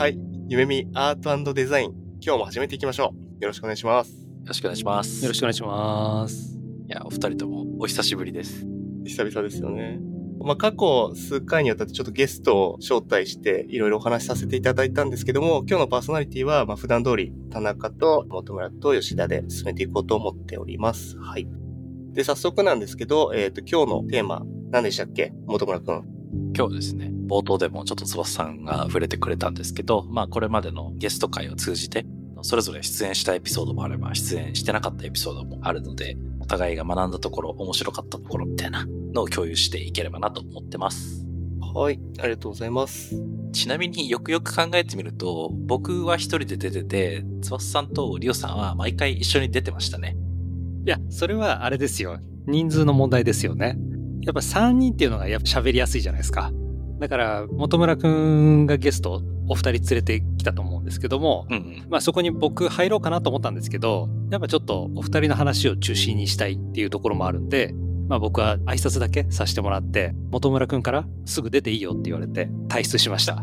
はい。夢見アートデザイン。今日も始めていきましょう。よろしくお願いします。よろしくお願いします。よろしくお願いします。いや、お二人ともお久しぶりです。久々ですよね。まあ、過去数回にわたってちょっとゲストを招待していろいろお話しさせていただいたんですけども、今日のパーソナリティは、まあ、普段通り田中と本村と吉田で進めていこうと思っております。はい。で、早速なんですけど、えっ、と、今日のテーマ、何でしたっけ？本村くん。今日ですね、冒頭でもちょっと翼さんが触れてくれたんですけど、まあこれまでのゲスト会を通じて、それぞれ出演したエピソードもあれば、出演してなかったエピソードもあるので、お互いが学んだところ、面白かったところみたいなのを共有していければなと思ってます。はい、ありがとうございます。ちなみによくよく考えてみると、僕は一人で出てて、翼さんとリオさんは毎回一緒に出てましたね。いや、それはあれですよ。人数の問題ですよね。やっぱ3人っていうのがやっぱ喋りやすいじゃないですか。だから、本村くんがゲスト、お二人連れてきたと思うんですけども、うんうん。まあそこに僕入ろうかなと思ったんですけど、やっぱちょっとお二人の話を中心にしたいっていうところもあるんで、まあ僕は挨拶だけさせてもらって、本村くんからすぐ出ていいよって言われて退出しました。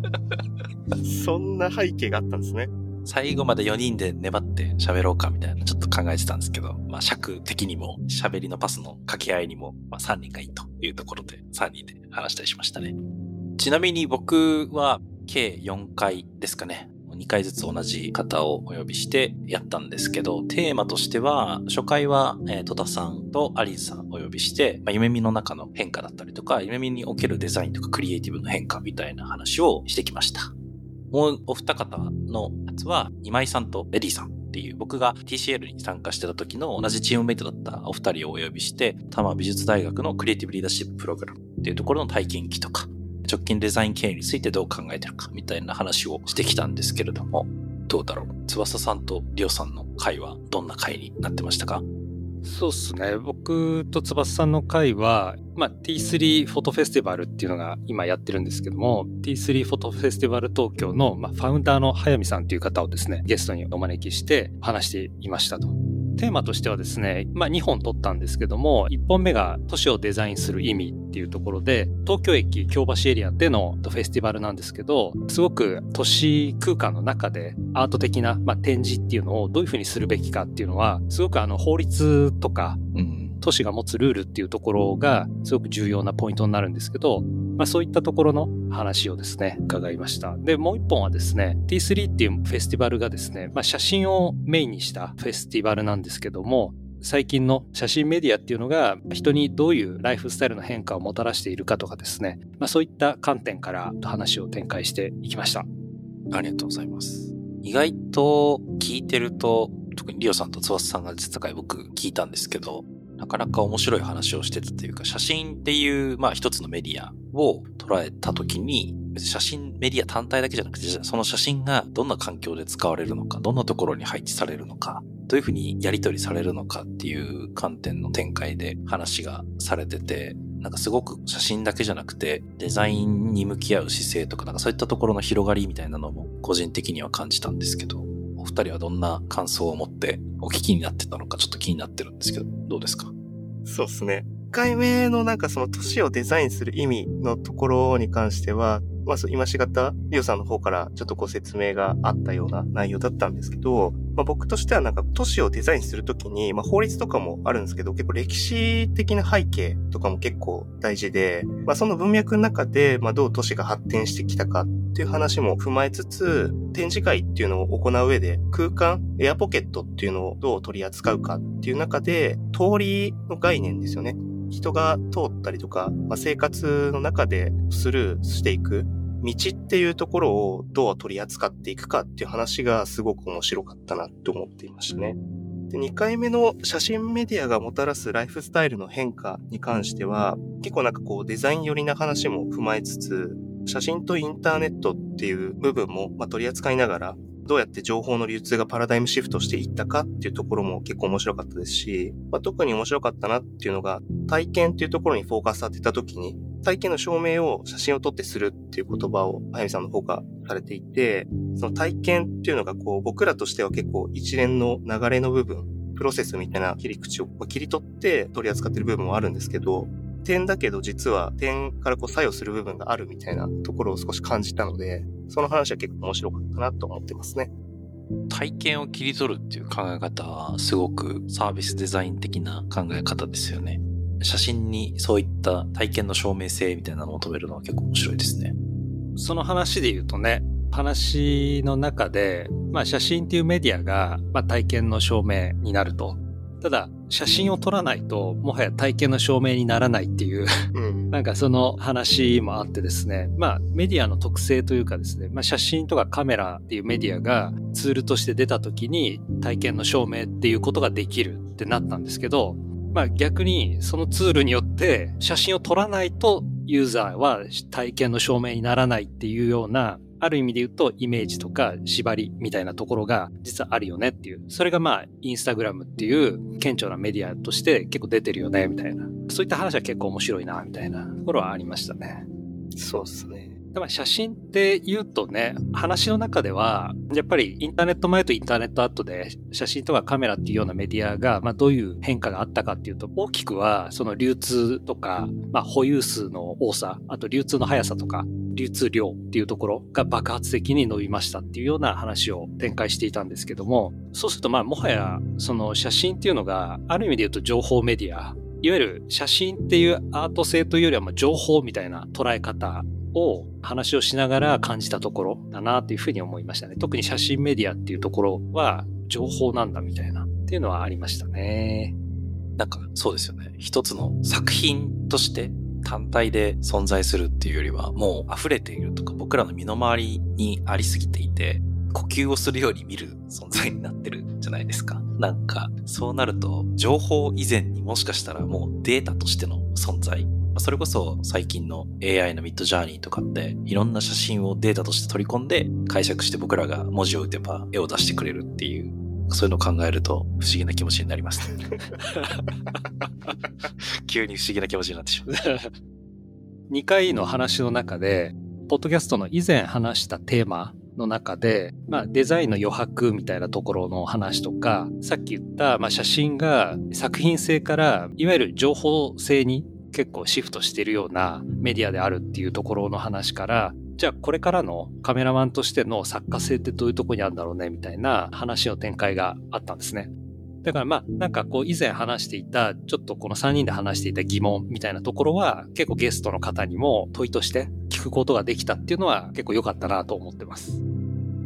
そんな背景があったんですね。最後まで4人で粘って喋ろうかみたいなちょっと考えてたんですけど、まあ尺的にも喋りのパスの掛け合いにも、まあ3人がいいというところで3人で話したりしましたね。ちなみに僕は計4回ですかね。2回ずつ同じ方をお呼びしてやったんですけど、テーマとしては、初回は、えー戸田さんとアリンさんをお呼びして、まあ、夢見の中の変化だったりとか、夢見におけるデザインとかクリエイティブの変化みたいな話をしてきました。もうお二方のやつは、今井さんとレディさんっていう、僕が TCL に参加してた時の同じチームメイトだったお二人をお呼びして、多摩美術大学のクリエイティブリーダーシッププログラムっていうところの体験記とか、直近デザイン経営についてどう考えてるかみたいな話をしてきたんですけれども、どうだろう？翼さんとリオさんの会はどんな会になってましたか？そうっすね。僕と翼さんの会は、まあ、T3 フォトフェスティバルっていうのが今やってるんですけども、T3 フォトフェスティバル東京の、まあ、ファウンダーの早見さんという方をですね、ゲストにお招きして話していましたと。テーマとしてはですね、まあ、2本取ったんですけども、1本目が都市をデザインする意味っていうところで、東京駅京橋エリアでのフェスティバルなんですけど、すごく都市空間の中でアート的な、まあ、展示っていうのをどういうふうにするべきかっていうのは、すごくあの法律とかうん。都市が持つルールっていうところがすごく重要なポイントになるんですけど、まあそういったところの話をですね、伺いました。で、もう一本はですね、T3 っていうフェスティバルがですね、まあ写真をメインにしたフェスティバルなんですけども、最近の写真メディアっていうのが人にどういうライフスタイルの変化をもたらしているかとかですね、まあそういった観点から話を展開していきました。ありがとうございます。意外と聞いてると、特にリオさんと翼さんが実た回僕聞いたんですけど、なかなか面白い話をしてたというか、写真っていう、まあ一つのメディアを捉えたときに、別に写真メディア単体だけじゃなくて、その写真がどんな環境で使われるのか、どんなところに配置されるのか、どういうふうにやり取りされるのかっていう観点の展開で話がされてて、なんかすごく写真だけじゃなくて、デザインに向き合う姿勢とか、なんかそういったところの広がりみたいなのも個人的には感じたんですけど、二人はどんな感想を持ってお聞きになってたのかちょっと気になってるんですけど、どうですか？そうっすね。1回目のなんかその都市をデザインする意味のところに関しては、まあ、今しがた、リオさんの方からちょっとご説明があったような内容だったんですけど、まあ、僕としてはなんか都市をデザインするときに、まあ、法律とかもあるんですけど、結構歴史的な背景とかも結構大事で、まあ、その文脈の中で、まあ、どう都市が発展してきたかっていう話も踏まえつつ、展示会っていうのを行う上で、空間、エアポケットっていうのをどう取り扱うかっていう中で、通りの概念ですよね。人が通ったりとか、まあ、生活の中でスルーしていく道っていうところをどう取り扱っていくかっていう話がすごく面白かったなって思っていましたね。で、2回目の写真メディアがもたらすライフスタイルの変化に関しては、結構なんかこうデザイン寄りな話も踏まえつつ、写真とインターネットっていう部分も、ま、取り扱いながら、どうやって情報の流通がパラダイムシフトしていったかっていうところも結構面白かったですし、まあ、特に面白かったなっていうのが、体験っていうところにフォーカス当てた時に、体験の証明を写真を撮ってするっていう言葉を、あやみさんの方がされていて、その体験っていうのがこう、僕らとしては結構一連の流れの部分、プロセスみたいな切り口を切り取って取り扱ってる部分もあるんですけど、点だけど実は点からこう作用する部分があるみたいなところを少し感じたので、その話は結構面白かったなと思ってますね。体験を切り取るっていう考え方はすごくサービスデザイン的な考え方ですよね。写真にそういった体験の証明性みたいなのを求めるのは結構面白いですね。その話で言うとね、話の中で、まあ写真っていうメディアが、まあ、体験の証明になると。ただ、写真を撮らないと、もはや体験の証明にならないっていうなんかその話もあってですね、まあメディアの特性というかですね、まあ写真とかカメラっていうメディアがツールとして出た時に体験の証明っていうことができるってなったんですけど、まあ逆にそのツールによって写真を撮らないとユーザーは体験の証明にならないっていうようなある意味で言うとイメージとか縛りみたいなところが実はあるよねっていう。それがまあインスタグラムっていう顕著なメディアとして結構出てるよねみたいな。そういった話は結構面白いなみたいなところはありましたね。そうですね。写真って言うとね、話の中では、やっぱりインターネット前とインターネット後で写真とかカメラっていうようなメディアが、まあどういう変化があったかっていうと、大きくはその流通とか、まあ保有数の多さ、あと流通の速さとか、流通量っていうところが爆発的に伸びましたっていうような話を展開していたんですけども、そうするとまあもはやその写真っていうのがある意味で言うと情報メディア、いわゆる写真っていうアート性というよりはま情報みたいな捉え方を話をしながら感じたところだなというふうに思いましたね。特に写真メディアっていうところは情報なんだみたいなっていうのはありましたね。なんかそうですよね。一つの作品として単体で存在するっていうよりはもう溢れているとか僕らの身の回りにありすぎていて呼吸をするように見る存在になってるじゃないですか。なんかそうなると情報以前にもしかしたらもうデータとしての存在それこそ最近の AI のミッドジャーニーとかっていろんな写真をデータとして取り込んで解釈して僕らが文字を打てば絵を出してくれるっていうそういうのを考えると不思議な気持ちになります、ね、急に不思議な気持ちになってしまう。2回の話の中で、ポッドキャストの以前話したテーマの中で、まあ、デザインの余白みたいなところの話とか、さっき言った、まあ、写真が作品性から、いわゆる情報性に結構シフトしてるようなメディアであるっていうところの話から、じゃあこれからのカメラマンとしての作家性ってどういうとこにあるんだろうねみたいな話の展開があったんですね。だからまあなんかこう以前話していたちょっとこの3人で話していた疑問みたいなところは結構ゲストの方にも問いとして聞くことができたっていうのは結構良かったなと思ってます。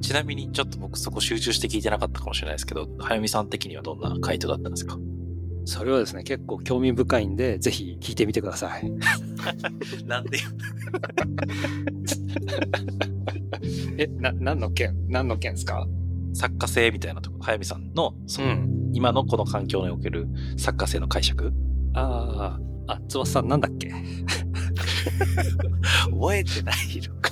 ちなみにちょっと僕そこ集中して聞いてなかったかもしれないですけど、早見さん的にはどんな回答だったんですか？それはですね、結構興味深いんで、ぜひ聞いてみてください。なんでよ。え、な、何の件？何の件ですか？作家性みたいなところ、早見さんの、その、うん、今のこの環境における作家性の解釈？ああ、あ、つばさんなんだっけ？覚えてないのか。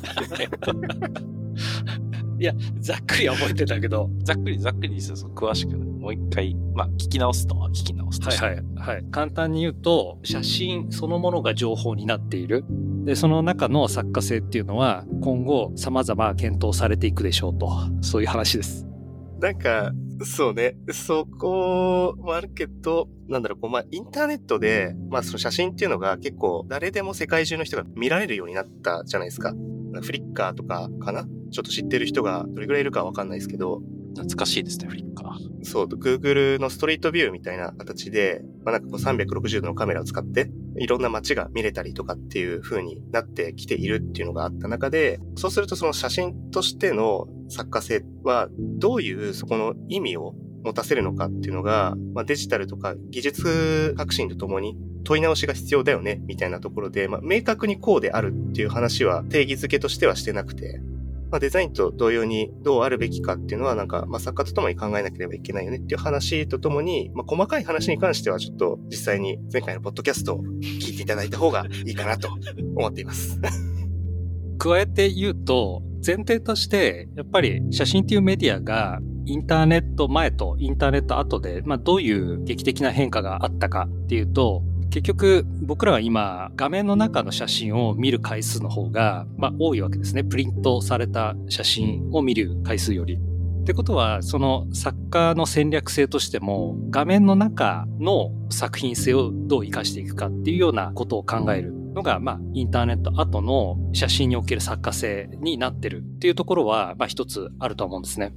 いや、ざっくりは覚えてたけど。ざっくり、ざっくりですよ、詳しく。もう一回、まあ、聞き直すのは聞き直すとはいはい、はい。簡単に言うと、写真そのものが情報になっている。で、その中の作家性っていうのは、今後様々検討されていくでしょうと。そういう話です。なんか、そうね。そこもあるけど、なんだろう、こう、まあ、インターネットで、まあ、その写真っていうのが結構誰でも世界中の人が見られるようになったじゃないですか。フリッカーとかかなちょっと知ってる人がどれぐらいいるかわかんないですけど。懐かしいですね、フリッカー。そう、Google のストリートビューみたいな形で、まあ、なんかこう360度のカメラを使って、いろんな街が見れたりとかっていう風になってきているっていうのがあった中で、そうするとその写真としての作家性は、どういうそこの意味を持たせるのかっていうのが、まあ、デジタルとか技術革新とともに問い直しが必要だよね、みたいなところで、まあ、明確にこうであるっていう話は定義づけとしてはしてなくて、まあ、デザインと同様にどうあるべきかっていうのはなんか、まあ、作家とともに考えなければいけないよねっていう話とともに、まあ、細かい話に関してはちょっと実際に前回のポッドキャストを聞いていただいた方がいいかなと思っています。加えて言うと、前提として、やっぱり写真っていうメディアがインターネット前とインターネット後で、まあ、どういう劇的な変化があったかっていうと、結局僕らは今画面の中の写真を見る回数の方が、まあ、多いわけですね。プリントされた写真を見る回数より。ってことは、その作家の戦略性としても、画面の中の作品性をどう活かしていくかっていうようなことを考えるのが、まあ、インターネット後の写真における作家性になってるっていうところは、まあ、一つあると思うんですね。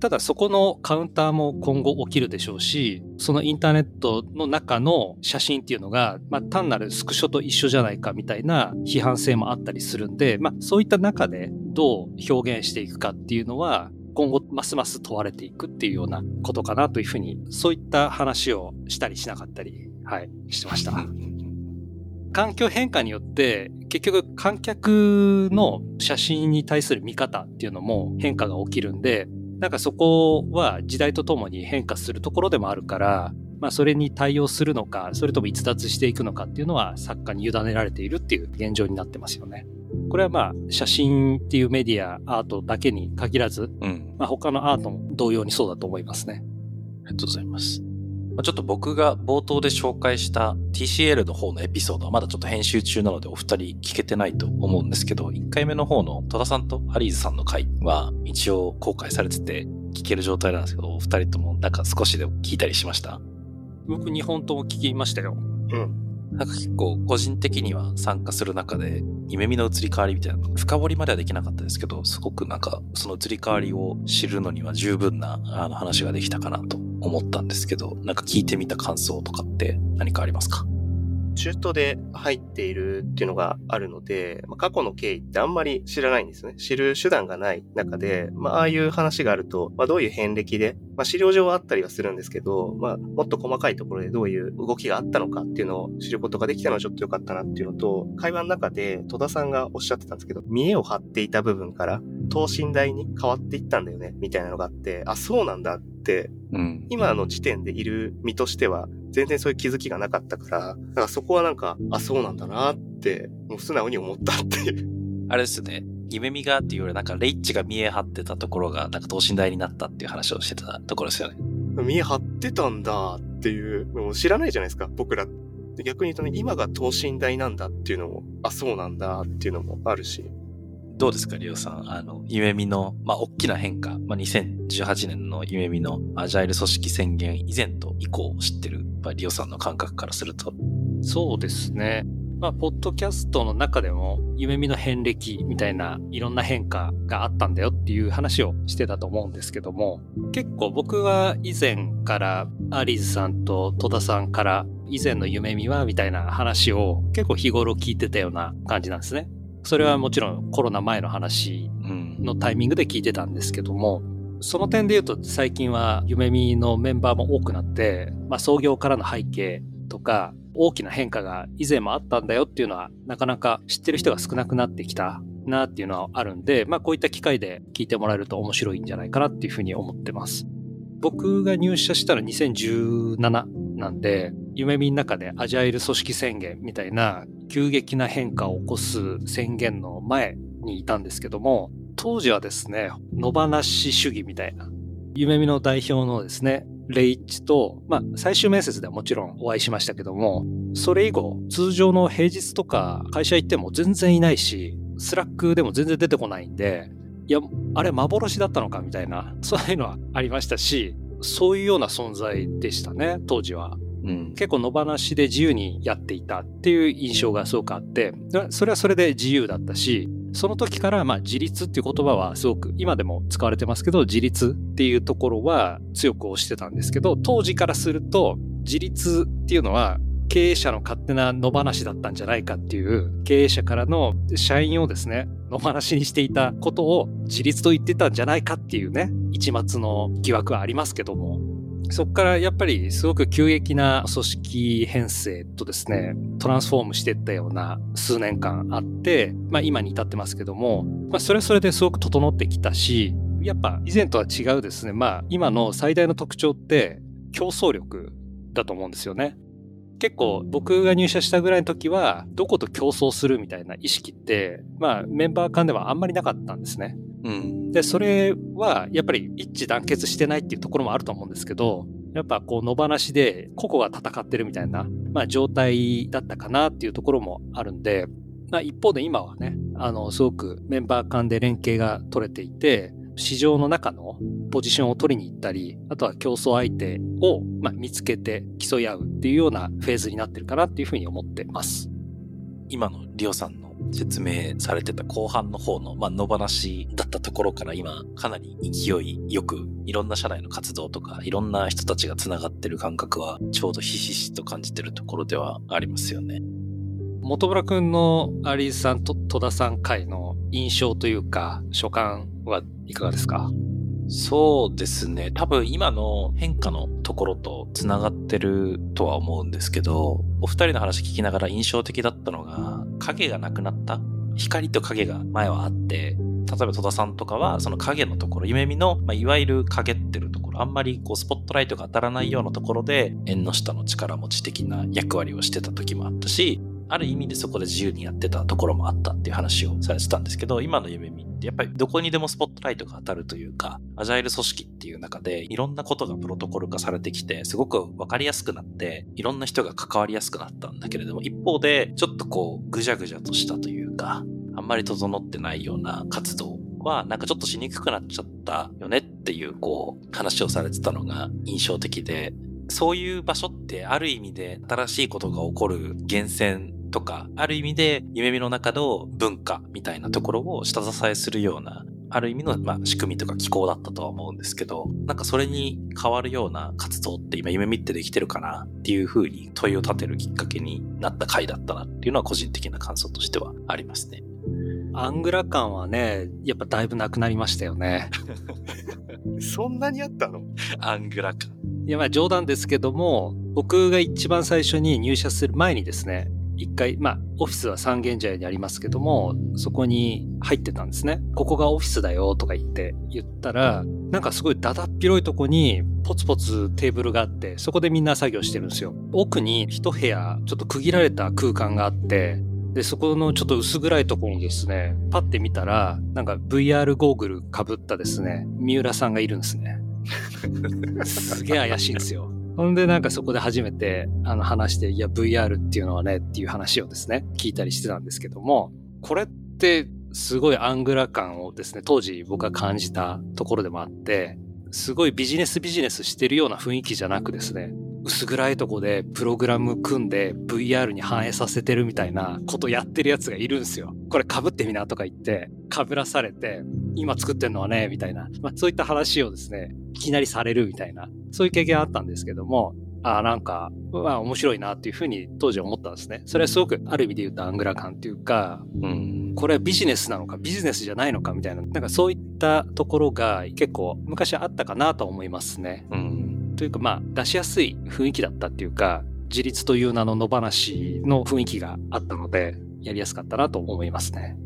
ただそこのカウンターも今後起きるでしょうし、そのインターネットの中の写真っていうのが、まあ、単なるスクショと一緒じゃないかみたいな批判性もあったりするんで、まあ、そういった中でどう表現していくかっていうのは、今後ますます問われていくっていうようなことかなというふうに、そういった話をしたりしなかったり、はい、してました。環境変化によって結局観客の写真に対する見方っていうのも変化が起きるんで、なんかそこは時代とともに変化するところでもあるから、まあそれに対応するのか、それとも逸脱していくのかっていうのは作家に委ねられているっていう現状になってますよね。これはまあ写真っていうメディア、アートだけに限らず、うん、まあ他のアートも同様にそうだと思いますね。ありがとうございます。ちょっと僕が冒頭で紹介した TCL の方のエピソードはまだちょっと編集中なのでお二人聞けてないと思うんですけど、1回目の方の戸田さんとアリーズさんの回は一応公開されてて聞ける状態なんですけど、お二人ともなんか少しでも聞いたりしました？僕2本とも聞きましたよ。うん。なんか結構個人的には参加する中で、夢見の移り変わりみたいなの、深掘りまではできなかったですけど、すごくなんかその移り変わりを知るのには十分なあの話ができたかなと思ったんですけど、なんか聞いてみた感想とかって何かありますか？中途で入っているっていうのがあるので、まあ、過去の経緯ってあんまり知らないんですね。知る手段がない中で、まあ、ああいう話があると、まあ、どういう遍歴で、まあ、資料上はあったりはするんですけど、まあ、もっと細かいところでどういう動きがあったのかっていうのを知ることができたのはちょっと良かったなっていうのと、会話の中で戸田さんがおっしゃってたんですけど、見栄を張っていた部分から等身大に変わっていったんだよね、みたいなのがあって、あ、そうなんだって、うん、今の時点でいる身としては、全然そういう気づきがなかったから、だからそこはなんか、あ、そうなんだなって、もう素直に思ったっていう。あれですね。夢見がっていうよりなんかレイッチが見え張ってたところがなんか等身大になったっていう話をしてたところですよね。見え張ってたんだっていう、もう知らないじゃないですか、僕ら。逆に言うとね、今が等身大なんだっていうのも、あ、そうなんだっていうのもあるし。どうですか、リオさん？あの、夢見の、まあ、大きな変化。まあ、2018年の夢見のアジャイル組織宣言以前と以降を知ってる、まあ、リオさんの感覚からすると。そうですね。まあ、ポッドキャストの中でも、夢見の遍歴みたいないろんな変化があったんだよっていう話をしてたと思うんですけども、結構僕は以前からアリーズさんと戸田さんから以前の夢見はみたいな話を結構日頃聞いてたような感じなんですね。それはもちろんコロナ前の話のタイミングで聞いてたんですけども、その点で言うと最近は夢見のメンバーも多くなって、まあ、創業からの背景とか大きな変化が以前もあったんだよっていうのはなかなか知ってる人が少なくなってきたなっていうのはあるんで、まあこういった機会で聞いてもらえると面白いんじゃないかなっていうふうに思ってます。僕が入社したの2017なんで、夢見の中でアジャイル組織宣言みたいな急激な変化を起こす宣言の前にいたんですけども、当時はですね、野放し主義みたいな、夢見の代表のですね、レイッチと、まあ、最終面接ではもちろんお会いしましたけども、それ以後、通常の平日とか会社行っても全然いないし、 Slackでも全然出てこないんで、いや、あれ幻だったのかみたいな、そういうのはありましたし、そういうような存在でしたね、当時は。うん、結構野放しで自由にやっていたっていう印象がすごくあって、それはそれで自由だったし、その時からまあ自立っていう言葉はすごく今でも使われてますけど、自立っていうところは強く推してたんですけど、当時からすると自立っていうのは経営者の勝手な野放しだったんじゃないかっていう経営者からの社員をですね、野放しにしていたことを自立と言ってたんじゃないかっていうね、一末の疑惑はありますけども、そこからやっぱりすごく急激な組織編成とですね、トランスフォームしていったような数年間あって、まあ今に至ってますけども、まあそれはそれですごく整ってきたし、やっぱ以前とは違うですね、まあ今の最大の特徴って競争力だと思うんですよね。結構僕が入社したぐらいの時は、どこと競争するみたいな意識って、まあメンバー間ではあんまりなかったんですね。うん。で、それはやっぱり一致団結してないっていうところもあると思うんですけど、やっぱこう野放しで個々が戦ってるみたいな、まあ状態だったかなっていうところもあるんで、まあ一方で今はね、あの、すごくメンバー間で連携が取れていて、市場の中のポジションを取りに行ったり、あとは競争相手を、まあ、見つけて競い合うっていうようなフェーズになってるかなっていうふうに思ってます。今のリオさんの説明されてた後半の方の、まあ、野放しだったところから今、かなり勢いよく、いろんな社内の活動とか、いろんな人たちが繋がってる感覚は、ちょうどひしひしと感じてるところではありますよね。本村くんのアリーさんと戸田さん会の印象というか、所感はいかがですか？そうですね。多分今の変化のところと繋がってるとは思うんですけど、お二人の話聞きながら印象的だったのが、影がなくなった光と影が前はあって、例えば戸田さんとかはその影のところ、夢見の、まあ、いわゆる影ってるところ、あんまりこうスポットライトが当たらないようなところで、縁の下の力持ち的な役割をしてた時もあったし、ある意味でそこで自由にやってたところもあったっていう話をされてたんですけど、今の夢見ってやっぱりどこにでもスポットライトが当たるというか、アジャイル組織っていう中でいろんなことがプロトコル化されてきて、すごくわかりやすくなって、いろんな人が関わりやすくなったんだけれども、一方でちょっとこうぐじゃぐじゃとしたというか、あんまり整ってないような活動はなんかちょっとしにくくなっちゃったよねっていうこう話をされてたのが印象的で、そういう場所ってある意味で新しいことが起こる源泉とか、ある意味で夢見の中の文化みたいなところを下支えするような、ある意味の、まあ、仕組みとか機構だったとは思うんですけど、なんかそれに変わるような活動って今夢見ってできてるかなっていうふうに問いを立てるきっかけになった回だったなっていうのは個人的な感想としてはありますね。アングラ感はね、やっぱだいぶなくなりましたよね。そんなにあったの？アングラ感。いやまあ冗談ですけども、僕が一番最初に入社する前にですね、一回、まあ、オフィスは三軒茶屋にありますけども、そこに入ってたんですね。ここがオフィスだよとか言って言ったら、なんかすごいだだっ広いとこにポツポツテーブルがあって、そこでみんな作業してるんですよ。奥に一部屋、ちょっと区切られた空間があって、で、そこのちょっと薄暗いところにですね、パッて見たら、なんか VR ゴーグル被ったですね、三浦さんがいるんですね。すげえ怪しいんですよ。ほんでなんかそこで初めてあの話して、いや VR っていうのはねっていう話をですね、聞いたりしてたんですけども、これってすごいアングラ感をですね、当時僕は感じたところでもあって、すごいビジネスビジネスしてるような雰囲気じゃなくですね、薄暗いとこでプログラム組んで VR に反映させてるみたいなことやってるやつがいるんですよ。これ被ってみなとか言って、被らされて、今作ってんのはね、みたいな、まあ、そういった話をですね、いきなりされるみたいな、そういう経験あったんですけども、ああ、なんか、まあ面白いなっていうふうに当時思ったんですね。それはすごくある意味で言うとアングラ感っていうか、うん、これはビジネスなのかビジネスじゃないのかみたいな、なんかそういったところが結構昔あったかなと思いますね。うん、というかまあ出しやすい雰囲気だったっていうか、自立という名の野放しの雰囲気があったので、やりやすかったなと思いますね。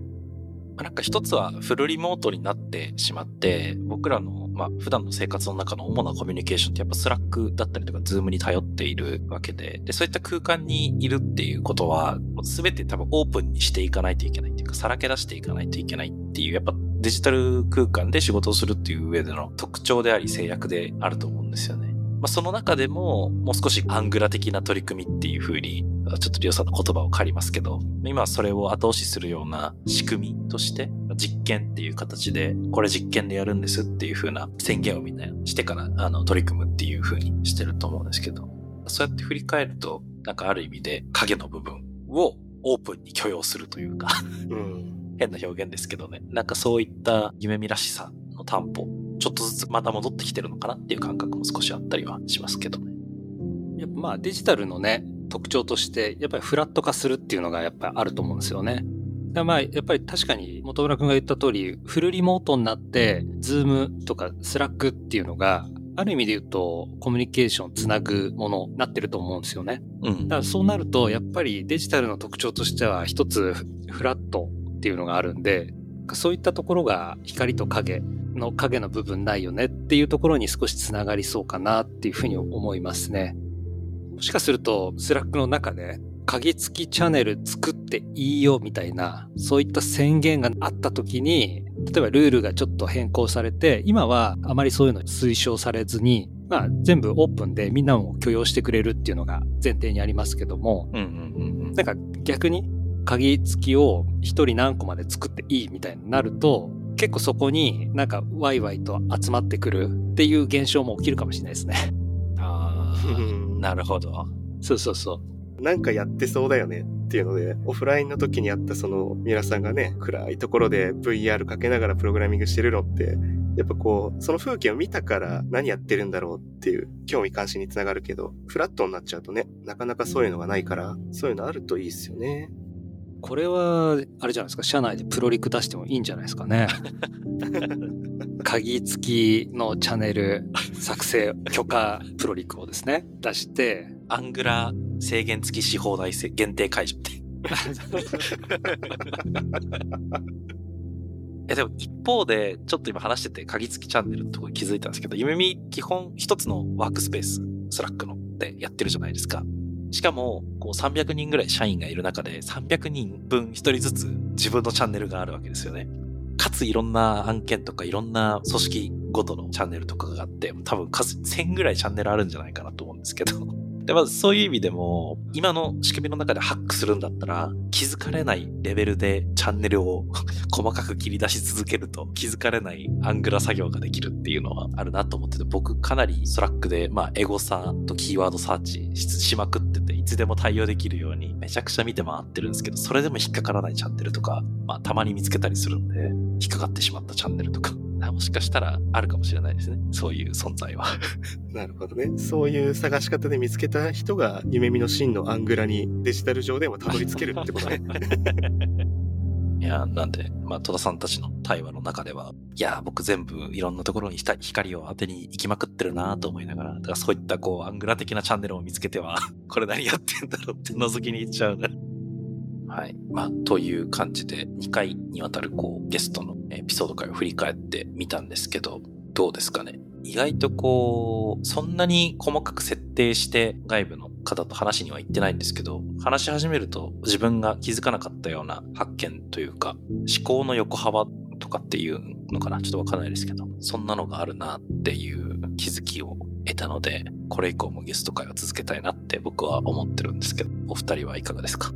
なんか一つはフルリモートになってしまって、僕らの、まあ、普段の生活の中の主なコミュニケーションってやっぱ Slack だったりとか Zoom に頼っているわけで、で、そういった空間にいるっていうことは、すべて多分オープンにしていかないといけないっていうか、さらけ出していかないといけないっていう、やっぱデジタル空間で仕事をするっていう上での特徴であり制約であると思うんですよね。まあ、その中でも、もう少しアングラ的な取り組みっていう風に、ちょっとリオさんの言葉を借りますけど、今はそれを後押しするような仕組みとして、実験っていう形で、これ実験でやるんですっていう風な宣言をみんなしてから、あの、取り組むっていう風にしてると思うんですけど、そうやって振り返ると、なんかある意味で影の部分をオープンに許容するというかうん、変な表現ですけどね。なんかそういった夢見らしさの担保ちょっとずつまた戻ってきてるのかなっていう感覚も少しあったりはしますけどね。やっぱまあデジタルのね、特徴として、やっぱりフラット化するっていうのがやっぱりあると思うんですよね。まあ、やっぱり確かに本村くんが言った通り、フルリモートになって、 Zoom とか Slack っていうのが、ある意味で言うと、コミュニケーションつなぐものになってると思うんですよね。うん。だからそうなると、やっぱりデジタルの特徴としては、一つフラットっていうのがあるんで、そういったところが光と影の影の部分ないよねっていうところに少しつながりそうかなっていうふうに思いますね。もしかすると、 Slack の中で、鍵付きチャンネル作っていいよみたいな、そういった宣言があった時に、例えばルールがちょっと変更されて、今はあまりそういうの推奨されずに、まあ全部オープンでみんなも許容してくれるっていうのが前提にありますけども、うんうんうんなんか逆に鍵付きを一人何個まで作っていいみたいになると、結構そこになんかワイワイと集まってくるっていう現象も起きるかもしれないですね。うん。ああ、なるほど。そうそうそう。なんかやってそうだよねっていうので、オフラインの時にやったその、皆さんがね、暗いところで VR かけながらプログラミングしてるのって、やっぱこう、その風景を見たから何やってるんだろうっていう興味関心につながるけど、フラットになっちゃうとね、なかなかそういうのがないから、そういうのあるといいですよね。これは、あれじゃないですか、社内でプロリク出してもいいんじゃないですかね。鍵付きのチャンネル作成許可プルリクをですね、出して、アングラ制限付きし放題制限定解除って。え、でも一方で、ちょっと今話してて、鍵付きチャンネルのところに気づいたんですけど、ゆめみ基本一つのワークスペース、 Slack のでやってるじゃないですか。しかも、こう300人ぐらい社員がいる中で、300人分一人ずつ自分のチャンネルがあるわけですよね。かついろんな案件とかいろんな組織ごとのチャンネルとかがあって、多分数1000ぐらいチャンネルあるんじゃないかなと思うんですけど。で、まずそういう意味でも、今の仕組みの中でハックするんだったら、気づかれないレベルでチャンネルを 細かく切り出し続けると、気づかれないアングラ作業ができるっていうのはあるなと思ってて、僕かなり Slack で、まあ、エゴサとキーワードサーチししまくってて、いつでも対応できるように、めちゃくちゃ見て回ってるんですけど、それでも引っかからないチャンネルとか、まあ、たまに見つけたりするんで、引っかかってしまったチャンネルとか、もしかしたらあるかもしれないですね。そういう存在は。なるほどね。そういう探し方で見つけた人が、夢見の真のアングラにデジタル上でもたどり着けるってことね。いや、なんで、まあ、戸田さんたちの対話の中では、いや、僕全部いろんなところに光光を当てに行きまくってるなと思いながら、だからそういったこう、アングラ的なチャンネルを見つけては、これ何やってんだろうって覗きに行っちゃうね。はい。まあ、という感じで、2回にわたるこう、ゲストのエピソード回を振り返ってみたんですけど、どうですかね？意外とこう、そんなに細かく設定して外部の方と話には行ってないんですけど、話し始めると自分が気づかなかったような発見というか、思考の横幅とかっていうのかな？ちょっとわかんないですけど、そんなのがあるなっていう気づきを得たので、これ以降もゲスト会を続けたいなって僕は思ってるんですけど、お二人はいかがですか？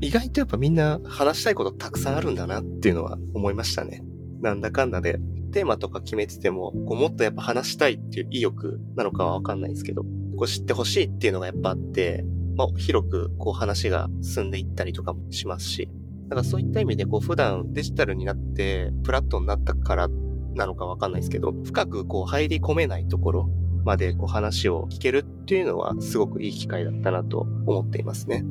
意外とやっぱみんな話したいことたくさんあるんだなっていうのは思いましたね。なんだかんだで、テーマとか決めてても、こうもっとやっぱ話したいっていう意欲なのかはわかんないですけど、こう知ってほしいっていうのがやっぱあって、まあ広くこう話が進んでいったりとかもしますし、だからそういった意味でこう普段デジタルになってプラットになったからなのかわかんないですけど、深くこう入り込めないところまでこう話を聞けるっていうのはすごくいい機会だったなと思っていますね。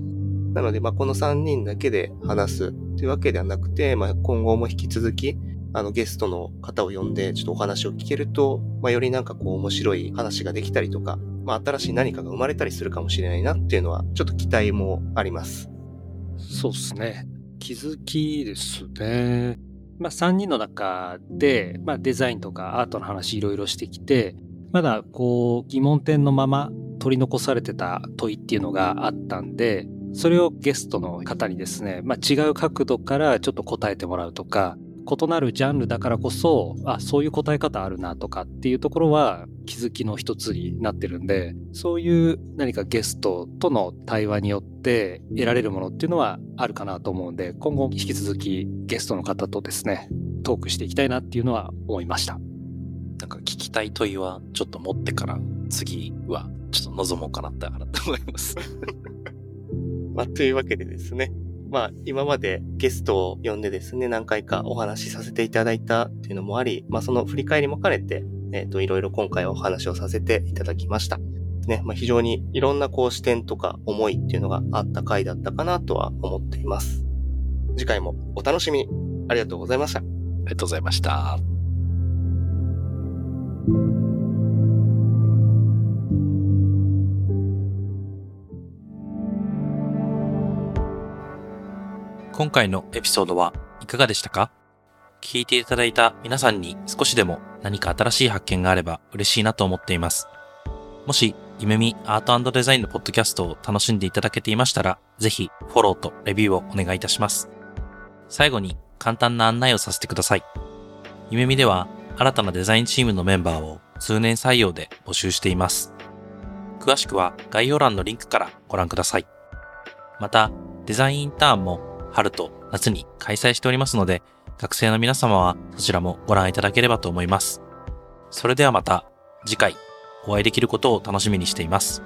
なので、まあ、この3人だけで話すというわけではなくて、まあ、今後も引き続き、あの、ゲストの方を呼んで、ちょっとお話を聞けると、まあ、よりなんかこう、面白い話ができたりとか、まあ、新しい何かが生まれたりするかもしれないなっていうのは、ちょっと期待もあります。そうですね。気づきですね。まあ3人の中で、まあデザインとかアートの話いろいろしてきて、まだこう疑問点のまま取り残されてた問いっていうのがあったんで、それをゲストの方にですね、まあ違う角度からちょっと答えてもらうとか、異なるジャンルだからこそ、あ、そういう答え方あるなとかっていうところは気づきの一つになってるんで、そういう何かゲストとの対話によって得られるものっていうのはあるかなと思うんで、今後引き続きゲストの方とですね、トークしていきたいなっていうのは思いました。なんか聞きたい問いはちょっと持ってから、次はちょっと望もうかなって思います。まあ、というわけでですね。まあ、今までゲストを呼んでですね、何回かお話しさせていただいたっていうのもあり、まあ、その振り返りも兼ねて、えっ、と、いろいろ今回お話をさせていただきました。ね、まあ、非常にいろんなこう視点とか思いっていうのがあった回だったかなとは思っています。次回もお楽しみに。ありがとうございました。ありがとうございました。今回のエピソードはいかがでしたか？聞いていただいた皆さんに少しでも何か新しい発見があれば嬉しいなと思っています。もしゆめみアートデザインのポッドキャストを楽しんでいただけていましたら、ぜひフォローとレビューをお願いいたします。最後に簡単な案内をさせてください。ゆめみでは新たなデザインチームのメンバーを通年採用で募集しています。詳しくは概要欄のリンクからご覧ください。また、デザインインターンも春と夏に開催しておりますので、学生の皆様はそちらもご覧いただければと思います。それではまた次回お会いできることを楽しみにしています。